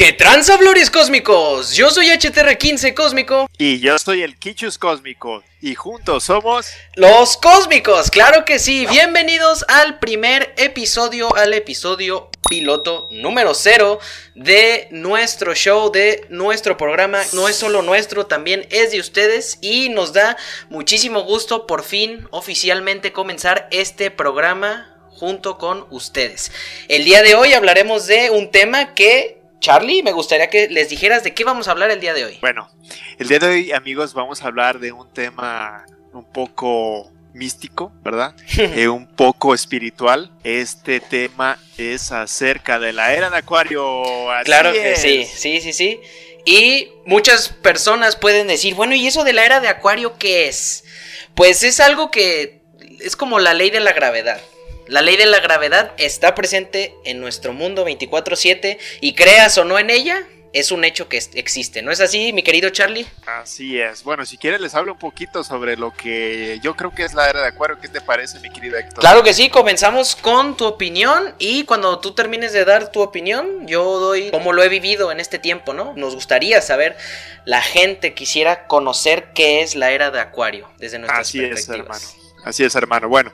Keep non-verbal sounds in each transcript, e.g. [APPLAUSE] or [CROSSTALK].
¿Qué tranza, Flores Cósmicos? Yo soy HTR15 Cósmico. Y yo soy el Kichus Cósmico. Y juntos somos. Los Cósmicos, claro que sí. Bienvenidos al primer episodio, al episodio piloto número cero de nuestro show, de nuestro programa. No es solo nuestro, también es de ustedes. Y nos da muchísimo gusto por fin oficialmente comenzar este programa junto con ustedes. El día de hoy hablaremos de un tema que Charlie, me gustaría que les dijeras de qué vamos a hablar el día de hoy. Bueno, el día de hoy, amigos, vamos a hablar de un tema un poco místico, ¿verdad? [LAUGHS] Eh, un poco espiritual. Este tema es acerca de la era de Acuario. claro que sí, sí, sí, sí. Y muchas personas pueden decir, bueno, ¿y eso de la era de Acuario qué es? Pues es algo que es como la ley de la gravedad. La ley de la gravedad está presente en nuestro mundo 24/7 y creas o no en ella, es un hecho que existe, ¿no es así, mi querido Charlie? Así es. Bueno, si quieres les hablo un poquito sobre lo que yo creo que es la era de Acuario. ¿Qué te parece, mi querido Héctor? Claro que sí, comenzamos con tu opinión y cuando tú termines de dar tu opinión, yo doy cómo lo he vivido en este tiempo, ¿no? Nos gustaría saber, la gente quisiera conocer qué es la era de Acuario desde nuestras Así es, hermano. Así es, hermano. Bueno,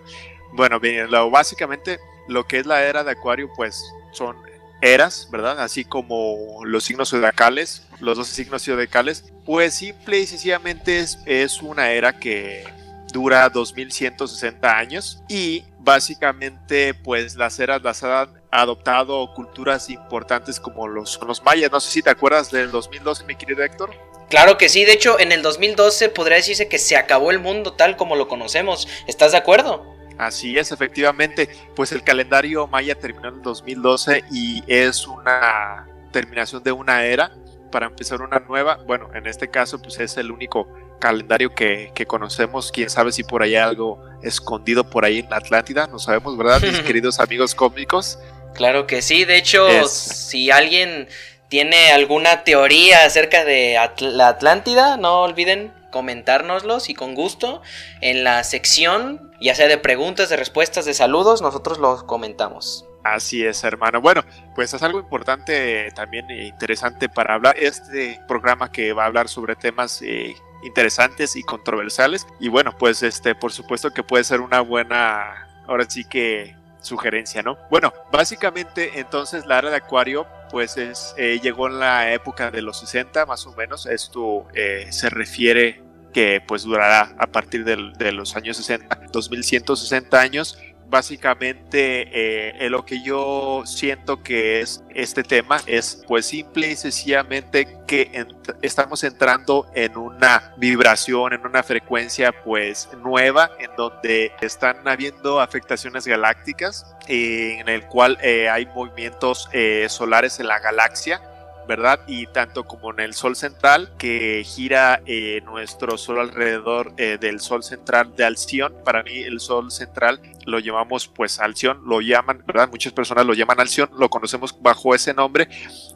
bueno, bien, lo, básicamente lo que es la era de Acuario, pues son eras, ¿verdad? Así como los signos zodiacales, los 12 signos zodiacales, pues simple y sencillamente es, es una era que dura 2160 años y básicamente pues las eras las han adoptado culturas importantes como los, los mayas. No sé si te acuerdas del 2012, mi querido Héctor. Claro que sí, de hecho en el 2012 podría decirse que se acabó el mundo tal como lo conocemos. ¿Estás de acuerdo? Así es, efectivamente, pues el calendario maya terminó en 2012 y es una terminación de una era para empezar una nueva. Bueno, en este caso, pues es el único calendario que, conocemos. Quién sabe si por ahí hay algo escondido por ahí en la Atlántida, no sabemos, ¿verdad, mis [LAUGHS] queridos amigos cósmicos? Claro que sí, de hecho, si alguien tiene alguna teoría acerca de la Atlántida, no olviden comentárnoslos y con gusto en la sección, ya sea de preguntas, de respuestas, de saludos, nosotros los comentamos. Así es, hermano. Bueno, pues es algo importante, también interesante para hablar. Este programa que va a hablar sobre temas eh, interesantes y controversiales. Y bueno, pues este, por supuesto que puede ser una buena, ahora sí que sugerencia, ¿no? Bueno, básicamente entonces la era de Acuario pues es, eh, llegó en la época de los 60 más o menos. Esto eh, se refiere que pues durará a partir de los años 60, 2160 años. Básicamente eh, lo que yo siento que es este tema es pues simple y sencillamente que estamos entrando en una vibración, en una frecuencia pues nueva en donde están habiendo afectaciones galácticas en el cual eh, hay movimientos eh, solares en la galaxia ¿verdad? Y tanto como en el Sol central, que gira eh, nuestro Sol alrededor eh, del Sol central de Alción. Para mí el Sol central lo llamamos pues Alción, lo llaman, ¿verdad? Muchas personas lo llaman Alción, lo conocemos bajo ese nombre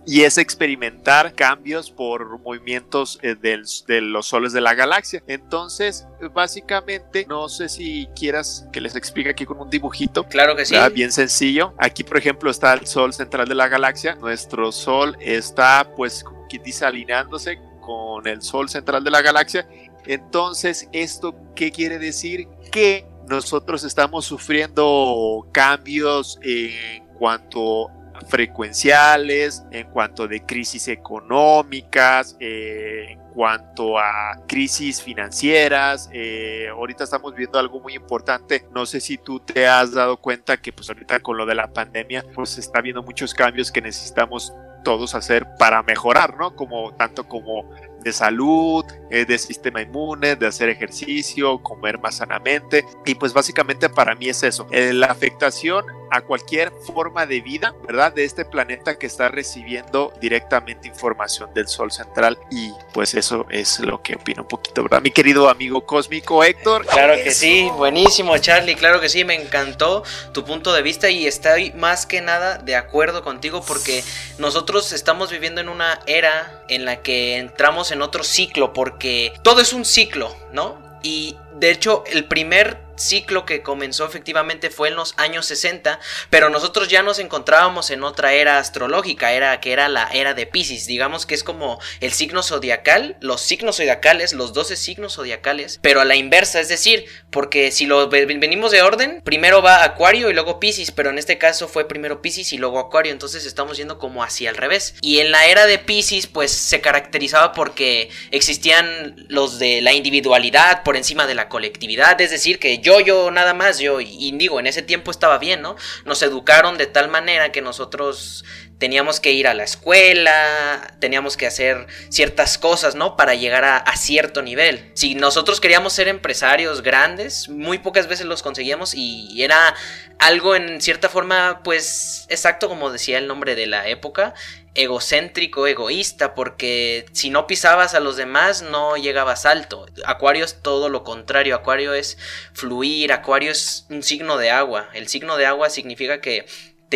y es experimentar cambios por movimientos eh, de los soles de la galaxia. Entonces, básicamente, no sé si quieras que les explique aquí con un dibujito. Claro que sí. Bien sencillo. Aquí, por ejemplo, está el Sol central de la galaxia. Nuestro Sol está, pues, como quien dice, alineándose con el Sol central de la galaxia. Entonces, ¿esto qué quiere decir? Que nosotros estamos sufriendo cambios en cuanto a frecuenciales, en cuanto de crisis económicas, eh, en cuanto a crisis financieras. Eh, ahorita estamos viendo algo muy importante. No sé si tú te has dado cuenta que pues ahorita con lo de la pandemia pues está viendo muchos cambios que necesitamos todos hacer para mejorar, ¿no? Como tanto como de salud, eh, de sistema inmune, de hacer ejercicio, comer más sanamente. Y pues básicamente para mí es eso, eh, la afectación a cualquier forma de vida, ¿verdad? De este planeta que está recibiendo directamente información del Sol central. Y pues eso es lo que opino un poquito, ¿verdad? Mi querido amigo cósmico Héctor. Claro que sí, buenísimo Charlie, claro que sí, me encantó tu punto de vista y estoy más que nada de acuerdo contigo porque nosotros estamos viviendo en una era en la que entramos en otro ciclo porque todo es un ciclo, ¿no? Y de hecho el primer ciclo que comenzó efectivamente fue en los años 60, pero nosotros ya nos encontrábamos en otra era astrológica, era que era la era de Pisces, digamos que es como el signo zodiacal, los signos zodiacales, los 12 signos zodiacales, pero a la inversa, es decir, porque si lo venimos de orden, primero va Acuario y luego Pisces, pero en este caso fue primero Pisces y luego Acuario, entonces estamos yendo como hacia el revés. Y en la era de Pisces pues se caracterizaba porque existían los de la individualidad por encima de la colectividad, es decir, que yo, yo, nada más, yo, y digo, en ese tiempo estaba bien, ¿no? Nos educaron de tal manera que nosotros teníamos que ir a la escuela, teníamos que hacer ciertas cosas, ¿no? Para llegar a, cierto nivel. Si nosotros queríamos ser empresarios grandes, muy pocas veces los conseguíamos y era algo en cierta forma, pues, exacto como decía el nombre de la época, egocéntrico, egoísta, porque si no pisabas a los demás no llegabas alto. Acuario es todo lo contrario, Acuario es fluir, Acuario es un signo de agua. El signo de agua significa que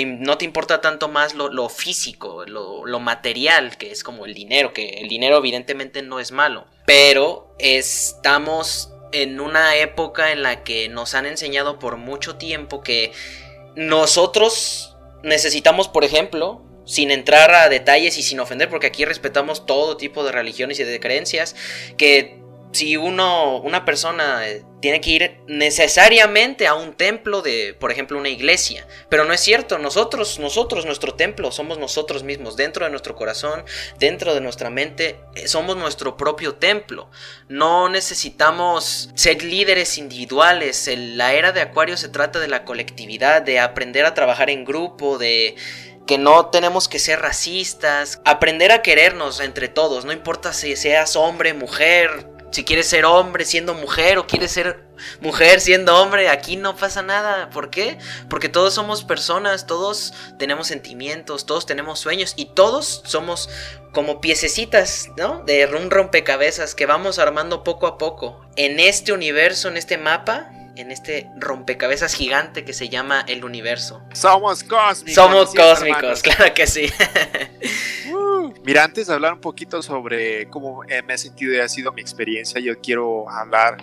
no te importa tanto más lo, físico, lo, lo, material, que es como el dinero, que el dinero evidentemente no es malo, pero estamos en una época en la que nos han enseñado por mucho tiempo que nosotros necesitamos, por ejemplo, sin entrar a detalles y sin ofender, porque aquí respetamos todo tipo de religiones y de creencias, que si uno, una persona eh, tiene que ir necesariamente a un templo de, por ejemplo, una iglesia, pero no es cierto, nosotros, nosotros, nuestro templo, somos nosotros mismos, dentro de nuestro corazón, dentro de nuestra mente, eh, somos nuestro propio templo. No necesitamos ser líderes individuales, la era de Acuario se trata de la colectividad, de aprender a trabajar en grupo, de que no tenemos que ser racistas, aprender a querernos entre todos, no importa si seas hombre, mujer, si quieres ser hombre siendo mujer o quieres ser mujer siendo hombre, aquí no pasa nada. ¿Por qué? Porque todos somos personas, todos tenemos sentimientos, todos tenemos sueños y todos somos como piececitas, ¿no? De un rompecabezas que vamos armando poco a poco. En este universo, en este mapa, en este rompecabezas gigante que se llama el universo. Somos cósmicos. Somos cósmicos, claro que sí. Uh, mira, antes de hablar un poquito sobre cómo me he sentido y ha sido mi experiencia, yo quiero hablar,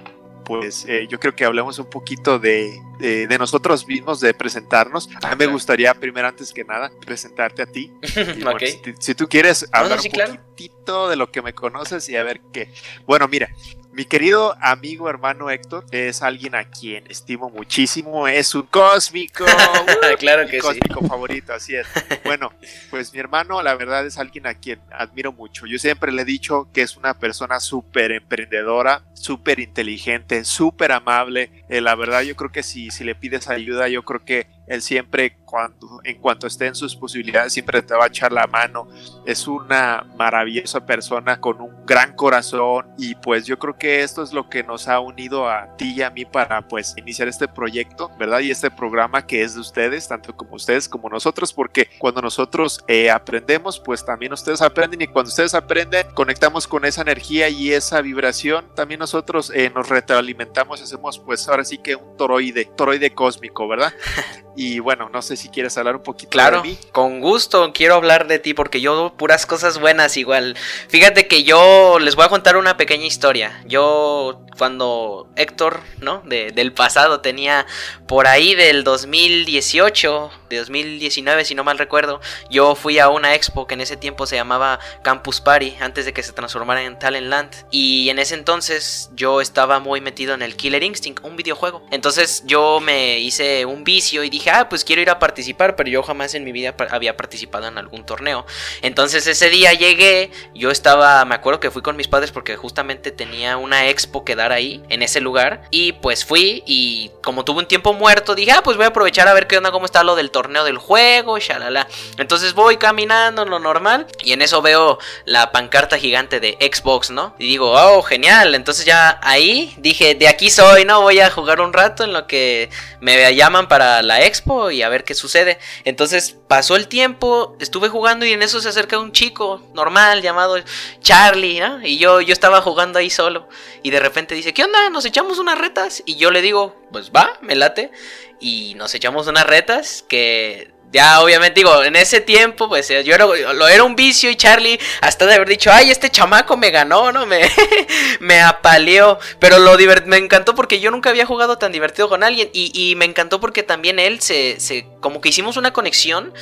pues eh, yo creo que hablemos un poquito de, de, nosotros mismos, de presentarnos. A mí me gustaría, primero, antes que nada, presentarte a ti. [LAUGHS] si, tú quieres hablar un poquitito de lo que me conoces y a ver qué. Bueno, mira, mi querido amigo hermano Héctor es alguien a quien estimo muchísimo, es un cósmico, [LAUGHS] claro que cósmico favorito, así es. [LAUGHS] Bueno, pues mi hermano la verdad es alguien a quien admiro mucho. Yo siempre le he dicho que es una persona súper emprendedora, súper inteligente, súper amable. Eh, la verdad yo creo que si, si le pides ayuda, yo creo que él siempre, cuando, en cuanto esté en sus posibilidades, siempre te va a echar la mano. Es una maravillosa persona con un gran corazón y pues yo creo que esto es lo que nos ha unido a ti y a mí para pues iniciar este proyecto, ¿verdad? Y este programa que es de ustedes, tanto como ustedes como nosotros, porque cuando nosotros eh, aprendemos, pues también ustedes aprenden y cuando ustedes aprenden, conectamos con esa energía y esa vibración, también nosotros eh, nos retroalimentamos y hacemos pues ahora sí que un toroide, toroide cósmico, ¿verdad? [LAUGHS] Y bueno, no sé si quieres hablar un poquito claro, de mí. Con gusto, quiero hablar de ti porque yo puras cosas buenas igual. Fíjate que yo les voy a contar una pequeña historia. Yo cuando Héctor, ¿no? De, del pasado tenía por ahí del 2018, de 2019 si no mal recuerdo, yo fui a una expo que en ese tiempo se llamaba Campus Party, antes de que se transformara en Talentland. Y en ese entonces yo estaba muy metido en el Killer Instinct, un videojuego. Entonces yo me hice un vicio y dije, ah, pues quiero ir a participar, pero yo jamás en mi vida había participado en algún torneo. Entonces ese día llegué, yo estaba, me acuerdo que fui con mis padres porque justamente tenía una expo que dar ahí, en ese lugar, y pues fui y como tuve un tiempo muerto, dije, ah, pues voy a aprovechar a ver qué onda, cómo está lo del torneo del juego, shalala. Entonces voy caminando, lo normal, y en eso veo la pancarta gigante de Xbox, ¿no? Y digo, oh, genial, entonces ya ahí dije, de aquí soy, ¿no? Voy a jugar un rato en lo que me llaman para la expo y a ver qué sucede. Entonces pasó el tiempo, estuve jugando y en eso se acerca un chico normal llamado Charlie, ¿no? Y yo, yo estaba jugando ahí solo. Y de repente dice, ¿qué onda? ¿Nos echamos unas retas? Y yo le digo, pues va, me late. Y nos echamos unas retas que Ya, obviamente, digo, en ese tiempo, pues eh, yo era, lo era un vicio y Charlie, hasta de haber dicho, ay, este chamaco me ganó, ¿no? Me, [LAUGHS] me apaleó. Pero lo me encantó porque yo nunca había jugado tan divertido con alguien. Y, y me encantó porque también él se, se. Como que hicimos una conexión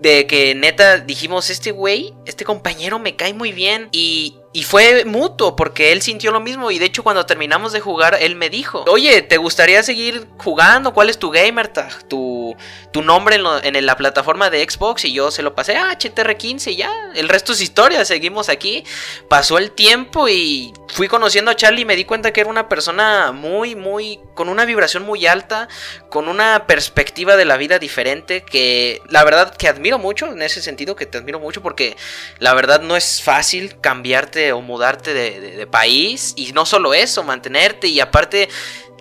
de que neta dijimos, este güey, este compañero me cae muy bien. Y, y fue mutuo, porque él sintió lo mismo. Y de hecho, cuando terminamos de jugar, él me dijo: Oye, ¿te gustaría seguir jugando? ¿Cuál es tu gamer? Tu, tu nombre en, la plataforma de Xbox. Y yo se lo pasé a HTR15 ya. El resto es historia. Seguimos aquí. Pasó el tiempo y fui conociendo a Charlie y me di cuenta que era una persona muy, muy. con una vibración muy alta. Con una perspectiva de la vida diferente. Que la verdad que admiro mucho. En ese sentido, que te admiro mucho. Porque la verdad no es fácil cambiarte o mudarte de, país. Y no solo eso, mantenerte. Y aparte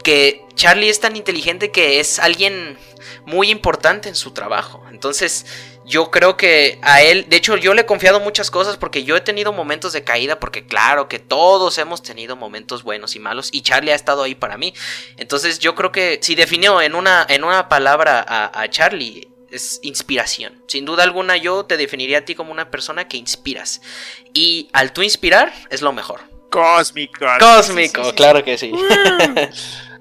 que Charlie es tan inteligente que es alguien muy importante en su trabajo. Entonces yo creo que a él, de hecho yo le he confiado muchas cosas porque yo he tenido momentos de caída, porque claro que todos hemos tenido momentos buenos y malos y Charlie ha estado ahí para mí. Entonces yo creo que si definió en una, en una palabra a, a Charlie es inspiración. Sin duda alguna yo te definiría a ti como una persona que inspiras. Y al tú inspirar es lo mejor. Cósmico. Cósmico, claro que sí. [LAUGHS]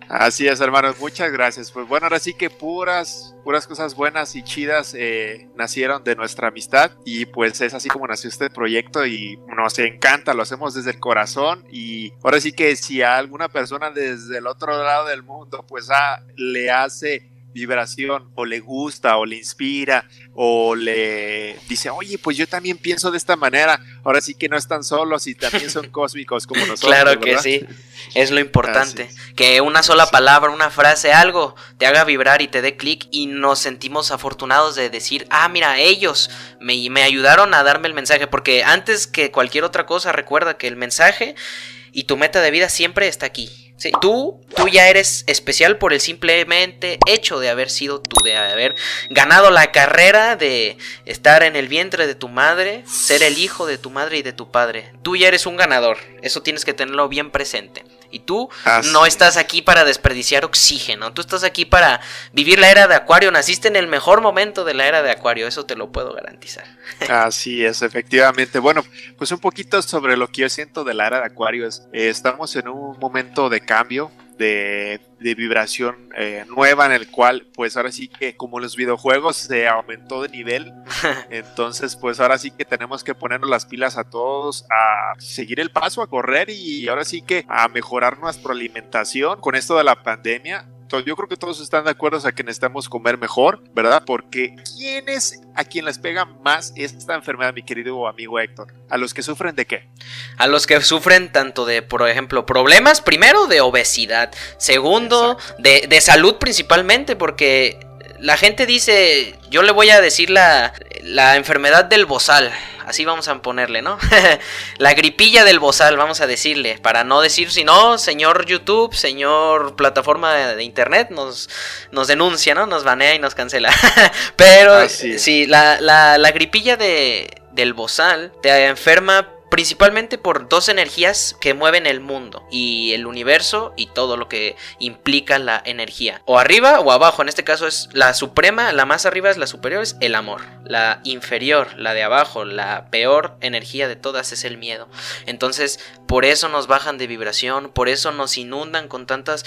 Así es, hermanos, muchas gracias. Pues bueno, ahora sí que puras, puras cosas buenas y chidas eh, nacieron de nuestra amistad y pues es así como nació este proyecto y nos encanta, lo hacemos desde el corazón y ahora sí que si a alguna persona desde el otro lado del mundo pues ah, le hace vibración o le gusta o le inspira o le dice, oye, pues yo también pienso de esta manera, ahora sí que no están solos y también son [LAUGHS] cósmicos como nosotros. Claro que sí, es lo importante, que una sola palabra, una frase, algo te haga vibrar y te dé clic y nos sentimos afortunados de decir, ah, mira, ellos me, me ayudaron a darme el mensaje, porque antes que cualquier otra cosa, recuerda que el mensaje y tu meta de vida siempre está aquí tú, tú ya eres especial por el simplemente hecho de haber sido tú, de haber ganado la carrera de estar en el vientre de tu madre, ser el hijo de tu madre y de tu padre. Tú ya eres un ganador, eso tienes que tenerlo bien presente. Y tú no estás aquí para desperdiciar oxígeno, tú estás aquí para vivir la era de Acuario, naciste en el mejor momento de la era de Acuario, eso te lo puedo garantizar. [LAUGHS] Así es, efectivamente. Bueno, pues un poquito sobre lo que yo siento de la era de Acuario es, eh, estamos en un momento de cambio, de, vibración eh, nueva en el cual pues ahora sí que como los videojuegos se aumentó de nivel [LAUGHS] entonces pues ahora sí que tenemos que ponernos las pilas a todos a seguir el paso a correr y ahora sí que a mejorar nuestra alimentación. Con esto de la pandemia yo creo que todos están de acuerdo a que necesitamos comer mejor, ¿verdad? Porque ¿quién es a quien les pega más esta enfermedad, mi querido amigo Héctor? ¿A los que sufren de qué? A los que sufren tanto de, por ejemplo, problemas, primero de obesidad, segundo de, de salud principalmente, porque la gente dice, yo le voy a decir la, la enfermedad del bozal así vamos a ponerle, ¿no? [LAUGHS] la gripilla del bozal, vamos a decirle, para no decir si no, señor YouTube, señor plataforma de internet, nos, nos denuncia, ¿no? Nos banea y nos cancela. [LAUGHS] Pero sí, la, la, la gripilla de, del bozal te enferma principalmente por dos energías que mueven el mundo y el universo y todo lo que implica la energía. O arriba o abajo, en este caso es la suprema, la más arriba es la superior, es el amor. La inferior, la de abajo, la peor energía de todas es el miedo. Entonces, por eso nos bajan de vibración, por eso nos inundan con tantas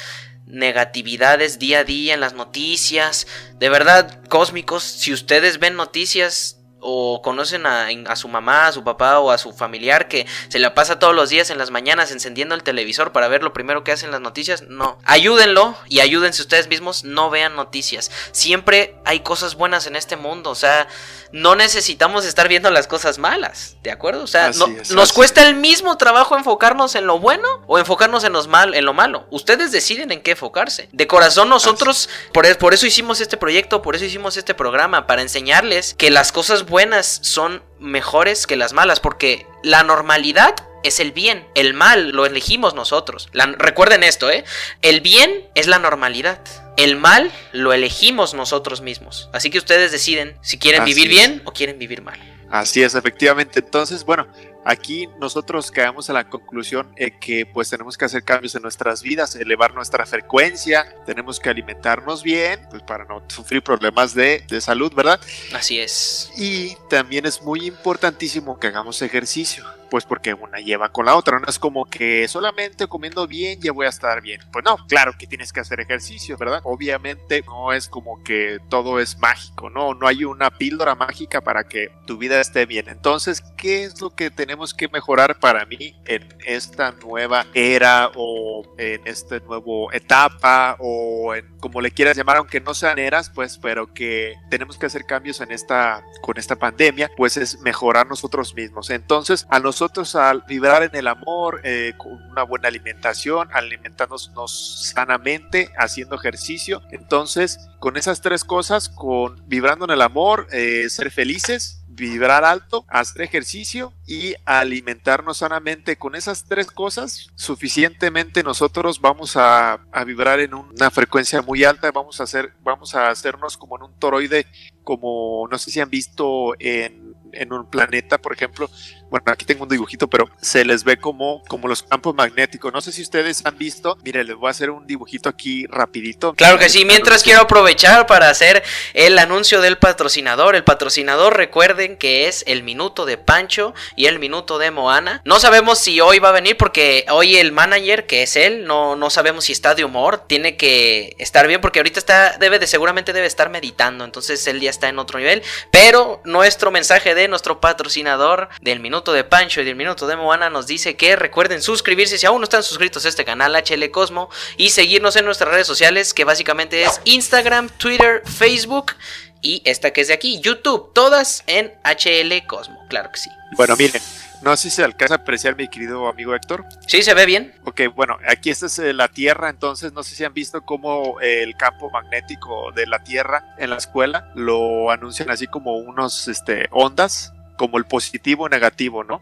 negatividades día a día en las noticias. De verdad, cósmicos, si ustedes ven noticias o conocen a, a, su mamá, a su papá o a su familiar que se la pasa todos los días en las mañanas encendiendo el televisor para ver lo primero que hacen las noticias, no. Ayúdenlo y ayúdense ustedes mismos, no vean noticias. Siempre hay cosas buenas en este mundo, o sea, no necesitamos estar viendo las cosas malas, ¿de acuerdo? O sea, nos cuesta el mismo trabajo enfocarnos en lo bueno o enfocarnos en, los mal, en lo malo. Ustedes deciden en qué enfocarse. De corazón nosotros, por, por eso hicimos este proyecto, por eso hicimos este programa, para enseñarles que las cosas buenas son mejores que las malas, porque la normalidad es el bien, el mal lo elegimos nosotros. recuerden esto, ¿eh? El bien es la normalidad. El mal lo elegimos nosotros mismos. Así que ustedes deciden si quieren vivir bien o quieren vivir mal. Así es, efectivamente. Entonces, bueno, aquí nosotros caemos a la conclusión eh, que pues tenemos que hacer cambios en nuestras vidas, elevar nuestra frecuencia, tenemos que alimentarnos bien, pues para no sufrir problemas de, de salud, ¿verdad? Así es. Y también es muy importantísimo que hagamos ejercicio pues porque una lleva con la otra, no es como que solamente comiendo bien ya voy a estar bien. Pues no, claro que tienes que hacer ejercicio, ¿verdad? Obviamente no es como que todo es mágico, no, no hay una píldora mágica para que tu vida esté bien. Entonces, ¿qué es lo que tenemos que mejorar para mí en esta nueva era o en esta nueva etapa o en como le quieras llamar, aunque no sean eras, pues, pero que tenemos que hacer cambios en esta con esta pandemia, pues es mejorar nosotros mismos. Entonces, a nosotros al vibrar en el amor, eh, con una buena alimentación, alimentándonos sanamente, haciendo ejercicio, entonces con esas tres cosas, con vibrando en el amor, eh, ser felices, vibrar alto, hacer ejercicio y alimentarnos sanamente. Con esas tres cosas, suficientemente nosotros vamos a, a, vibrar en una frecuencia muy alta. Vamos a hacer, vamos a hacernos como en un toroide, como no sé si han visto en, en un planeta, por ejemplo. Bueno, aquí tengo un dibujito, pero se les ve como, como los campos magnéticos. No sé si ustedes han visto. Mire, les voy a hacer un dibujito aquí rapidito. Claro que sí. Mientras quiero aprovechar para hacer el anuncio del patrocinador. El patrocinador, recuerden que es el minuto de Pancho y el minuto de Moana. No sabemos si hoy va a venir porque hoy el manager, que es él, no, no sabemos si está de humor. Tiene que estar bien porque ahorita está, debe de, seguramente debe estar meditando. Entonces él ya está en otro nivel. Pero nuestro mensaje de nuestro patrocinador del minuto de Pancho y del minuto de Moana nos dice que recuerden suscribirse si aún no están suscritos a este canal HL Cosmo y seguirnos en nuestras redes sociales que básicamente es Instagram, Twitter, Facebook y esta que es de aquí, YouTube, todas en HL Cosmo, claro que sí. Bueno, miren, no sé si se alcanza a apreciar mi querido amigo Héctor. Sí, se ve bien. Ok, bueno, aquí esta es eh, la Tierra, entonces no sé si han visto cómo eh, el campo magnético de la Tierra en la escuela lo anuncian así como unos este, ondas, como el positivo o negativo, ¿no?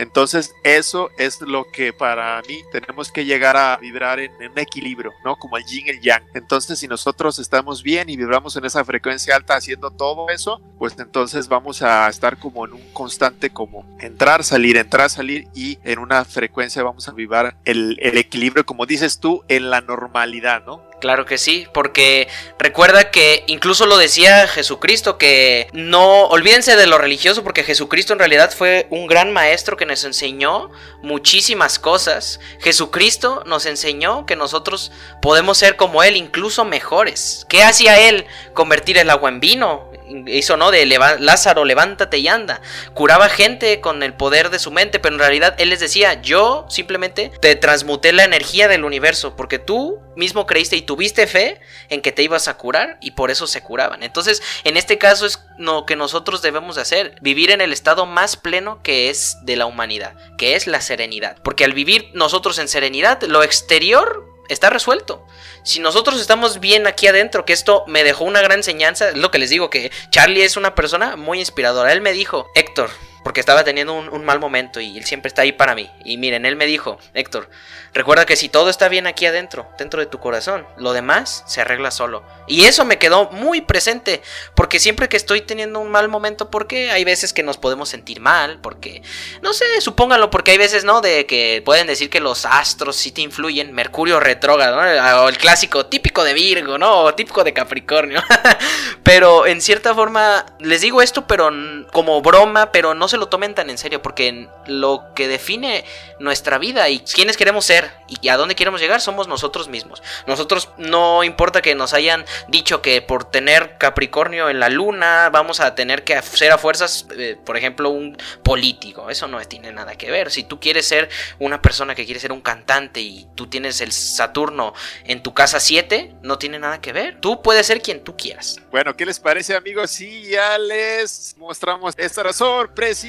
Entonces, eso es lo que para mí tenemos que llegar a vibrar en, un equilibrio, ¿no? Como el yin y el yang. Entonces, si nosotros estamos bien y vibramos en esa frecuencia alta haciendo todo eso, pues entonces vamos a estar como en un constante como entrar, salir, entrar, salir y en una frecuencia vamos a vibrar el, el equilibrio, como dices tú, en la normalidad, ¿no? Claro que sí, porque recuerda que incluso lo decía Jesucristo, que no olvídense de lo religioso, porque Jesucristo en realidad fue un gran maestro que nos enseñó muchísimas cosas. Jesucristo nos enseñó que nosotros podemos ser como Él, incluso mejores. ¿Qué hacía Él? Convertir el agua en vino, hizo, ¿no? De Lázaro, levántate y anda. Curaba gente con el poder de su mente, pero en realidad él les decía, yo simplemente te transmuté la energía del universo, porque tú mismo creíste y tuviste fe en que te ibas a curar y por eso se curaban. Entonces, en este caso es lo que nosotros debemos de hacer, vivir en el estado más pleno que es de la humanidad, que es la serenidad. Porque al vivir nosotros en serenidad, lo exterior está resuelto. Si nosotros estamos bien aquí adentro, que esto me dejó una gran enseñanza, es lo que les digo, que Charlie es una persona muy inspiradora. Él me dijo, Héctor, porque estaba teniendo un, mal momento y él siempre está ahí para mí. Y miren, él me dijo, Héctor, recuerda que si todo está bien aquí adentro, dentro de tu corazón, lo demás se arregla solo. Y eso me quedó muy presente, porque siempre que estoy teniendo un mal momento, porque hay veces que nos podemos sentir mal, porque, no sé, supónganlo, porque hay veces, ¿no? De que pueden decir que los astros sí te influyen, Mercurio retrógrado, ¿no? O el clásico típico de Virgo, ¿no? O típico de Capricornio. [LAUGHS] pero en cierta forma, les digo esto, pero como broma, pero no se lo tomen tan en serio, porque lo que define nuestra vida y quiénes queremos ser y a dónde queremos llegar somos nosotros mismos. Nosotros no importa que nos hayan dicho que por tener Capricornio en la luna vamos a tener que ser a fuerzas, eh, por ejemplo, un político. Eso no tiene nada que ver. Si tú quieres ser una persona que quiere ser un cantante y tú tienes el Saturno en tu casa 7, no tiene nada que ver. Tú puedes ser quien tú quieras. Bueno, ¿qué les parece amigos? Sí, ya les mostramos esta sorpresa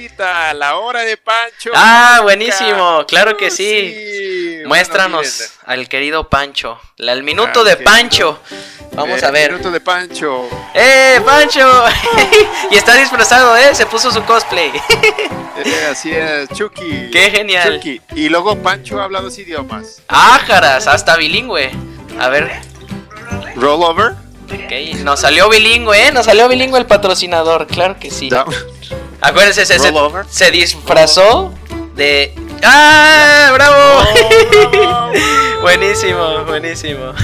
la hora de Pancho. Ah, buenísimo, claro que sí. Muéstranos al querido Pancho, el minuto de Pancho. Vamos a ver. El minuto de Pancho. ¡Eh, Pancho! [LAUGHS] y está disfrazado, ¿eh? Se puso su cosplay. Eh, así es, Chucky. ¡Qué genial! Chucky. Y luego Pancho habla dos idiomas. ¡Ájaras! Hasta bilingüe. A ver. ¿Rollover? Ok, nos salió bilingüe, ¿eh? Nos salió bilingüe el patrocinador, claro que sí. Acuérdense, se, se, disfrazó de... ¡Ah! ¡Bravo! bravo! [LAUGHS] buenísimo, buenísimo. [LAUGHS]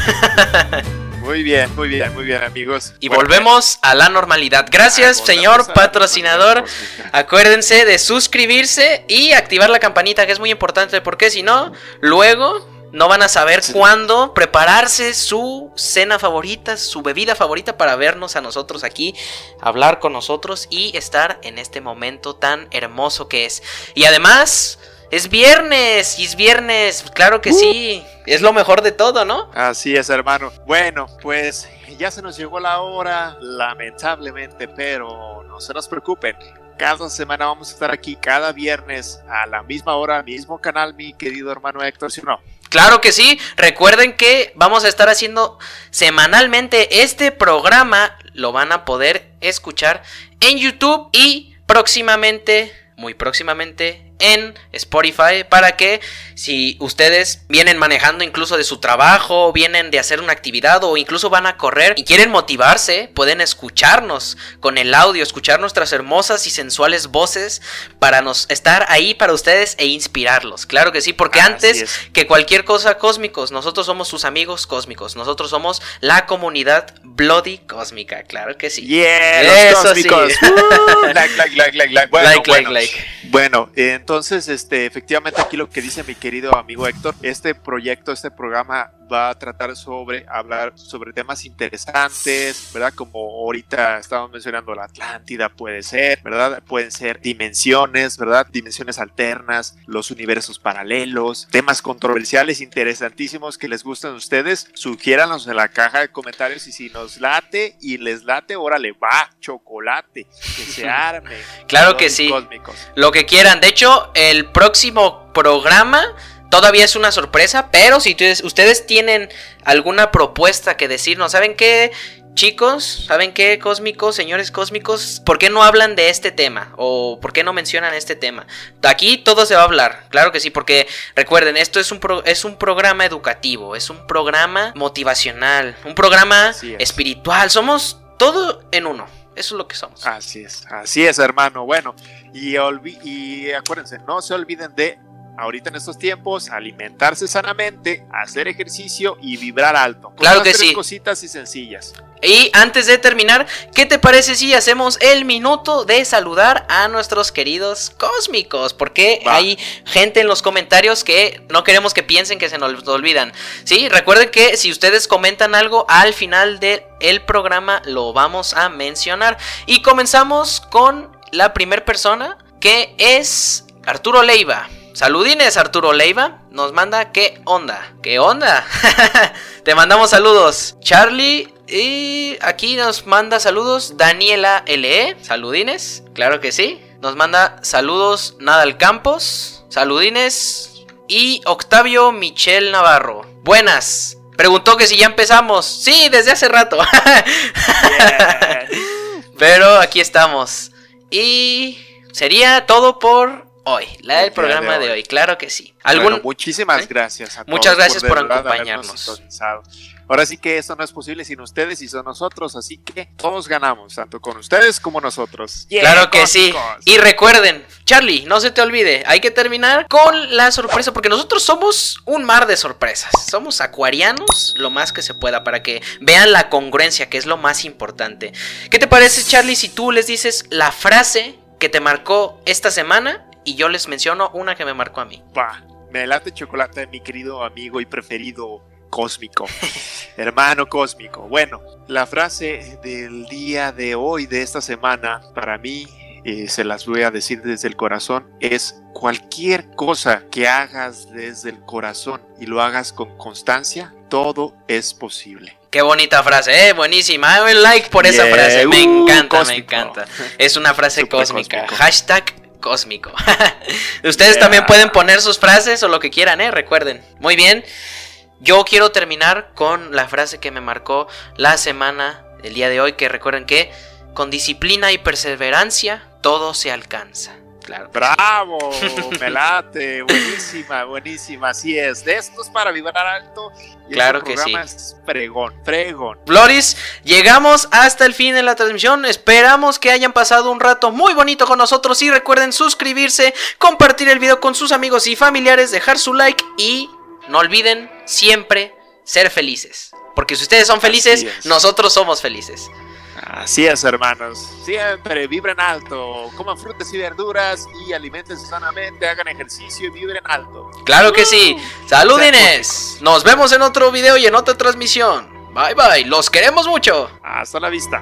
Muy bien, muy bien, muy bien, amigos. Y Bueno, volvemos a la normalidad. Gracias, ah, señor la patrocinador. Acuérdense de suscribirse y activar la campanita, que es muy importante, porque si no, luego no van a saber Sí. cuándo prepararse su cena favorita, su bebida favorita para vernos a nosotros aquí, hablar con nosotros y estar en este momento tan hermoso que es. Y además, es viernes, y es viernes, claro que sí, es lo mejor de todo, ¿no? Así es, hermano. Bueno, pues ya se nos llegó la hora, lamentablemente, pero no se nos preocupen. Cada semana vamos a estar aquí, cada viernes, a la misma hora, mismo canal, mi querido hermano Héctor, ¿sí o no? Claro que sí. Recuerden que vamos a estar haciendo semanalmente este programa. Lo van a poder escuchar en YouTube y próximamente, muy próximamente, en Spotify para que si ustedes vienen manejando incluso de su trabajo, vienen de hacer una actividad o incluso van a correr y quieren motivarse, pueden escucharnos con el audio, escuchar nuestras hermosas y sensuales voces para nos estar ahí para ustedes e inspirarlos. Claro que sí, porque antes es. que cualquier cosa cósmicos, nosotros somos sus amigos cósmicos, nosotros somos la comunidad Bloody Cósmica, claro que sí. Yeah, Eso los cósmicos. sí. Like, like, like, like, like. Bueno, like, like, like. Bueno, eh, entonces, este, efectivamente aquí lo que dice mi querido amigo Héctor, este proyecto, este programa va a tratar sobre hablar sobre temas interesantes, ¿verdad? Como ahorita estábamos mencionando la Atlántida puede ser, ¿verdad? Pueden ser dimensiones, ¿verdad? Dimensiones alternas, los universos paralelos, temas controversiales interesantísimos que les gustan a ustedes, sugiéranos en la caja de comentarios y si nos late y les late, órale, va, chocolate, que se [LAUGHS] arme. Claro que sí. Cósmicos. Lo que quieran. De hecho, el próximo programa todavía es una sorpresa, pero si ustedes, tienen alguna propuesta que decirnos, ¿saben qué? Chicos, ¿saben qué, cósmicos, señores cósmicos? ¿Por qué no hablan de este tema? ¿O por qué no mencionan este tema? Aquí todo se va a hablar, claro que sí, porque recuerden, esto es un, pro- es un programa educativo, es un programa motivacional, un programa es. espiritual, somos todo en uno, eso es lo que somos. Así es, así es, hermano. Bueno, y acuérdense, no se olviden de, ahorita en estos tiempos, alimentarse sanamente, hacer ejercicio y vibrar alto. Claro que tres sí. cositas y sencillas. Y antes de terminar, ¿qué te parece si hacemos el minuto de saludar a nuestros queridos cósmicos? Porque Va. hay gente en los comentarios que no queremos que piensen que se nos olvidan. Sí, recuerden que si ustedes comentan algo al final del programa lo vamos a mencionar. Y comenzamos con la primera persona que es Arturo Leiva. Saludines Arturo Leiva, nos manda qué onda, qué onda. [LAUGHS] Te mandamos saludos. Charlie y aquí nos manda saludos Daniela LE, saludines, claro que sí. Nos manda saludos Nadal Campos, saludines y Octavio Michel Navarro. Buenas. Preguntó que si ya empezamos. Sí, desde hace rato. [LAUGHS] Pero aquí estamos. Y sería todo por hoy, la El del programa de de hoy. Claro que sí. ¿Algún Bueno, muchísimas ¿Eh? gracias a Muchas todos gracias por acompañarnos. Ahora sí que esto no es posible sin ustedes y son nosotros, así que todos ganamos, tanto con ustedes como nosotros. Yeah, Claro que sí. Y recuerden, Charlie, no se te olvide, hay que terminar con la sorpresa, porque nosotros somos un mar de sorpresas. Somos acuarianos lo más que se pueda para que vean la congruencia, que es lo más importante. ¿Qué te parece, Charlie, si tú les dices la frase que te marcó esta semana y yo les menciono una que me marcó a mí? Va, me late chocolate, mi querido amigo y preferido cósmico, [LAUGHS] hermano cósmico. Bueno, la frase del día de hoy, de esta semana, para mí, eh, se las voy a decir desde el corazón, es cualquier cosa que hagas desde el corazón y lo hagas con constancia, todo es posible. Qué bonita frase, eh, buenísima. Dame like por esa frase. Me uh, encanta, me encanta. Es una frase cósmica. cósmico. Hashtag cósmico. [LAUGHS] Ustedes Yeah. también pueden poner sus frases o lo que quieran, eh. Recuerden. Muy bien. Yo quiero terminar con la frase que me marcó la semana, el día de hoy, que recuerden que con disciplina y perseverancia todo se alcanza. Claro. Bravo, [LAUGHS] me late, buenísima, buenísima, así es. De estos para vibrar alto. Y Claro este que sí. es fregón, fregón. Floris, llegamos hasta el fin de la transmisión. Esperamos que hayan pasado un rato muy bonito con nosotros. Y recuerden suscribirse, compartir el video con sus amigos y familiares, dejar su like y no olviden siempre ser felices. Porque si ustedes son felices, es. nosotros somos felices. Así es, hermanos. Siempre vibren alto, coman frutas y verduras y alimentense sanamente, hagan ejercicio y vibren alto. Claro que sí. Saludines. Nos vemos en otro video y en otra transmisión. Bye bye. Los queremos mucho. Hasta la vista.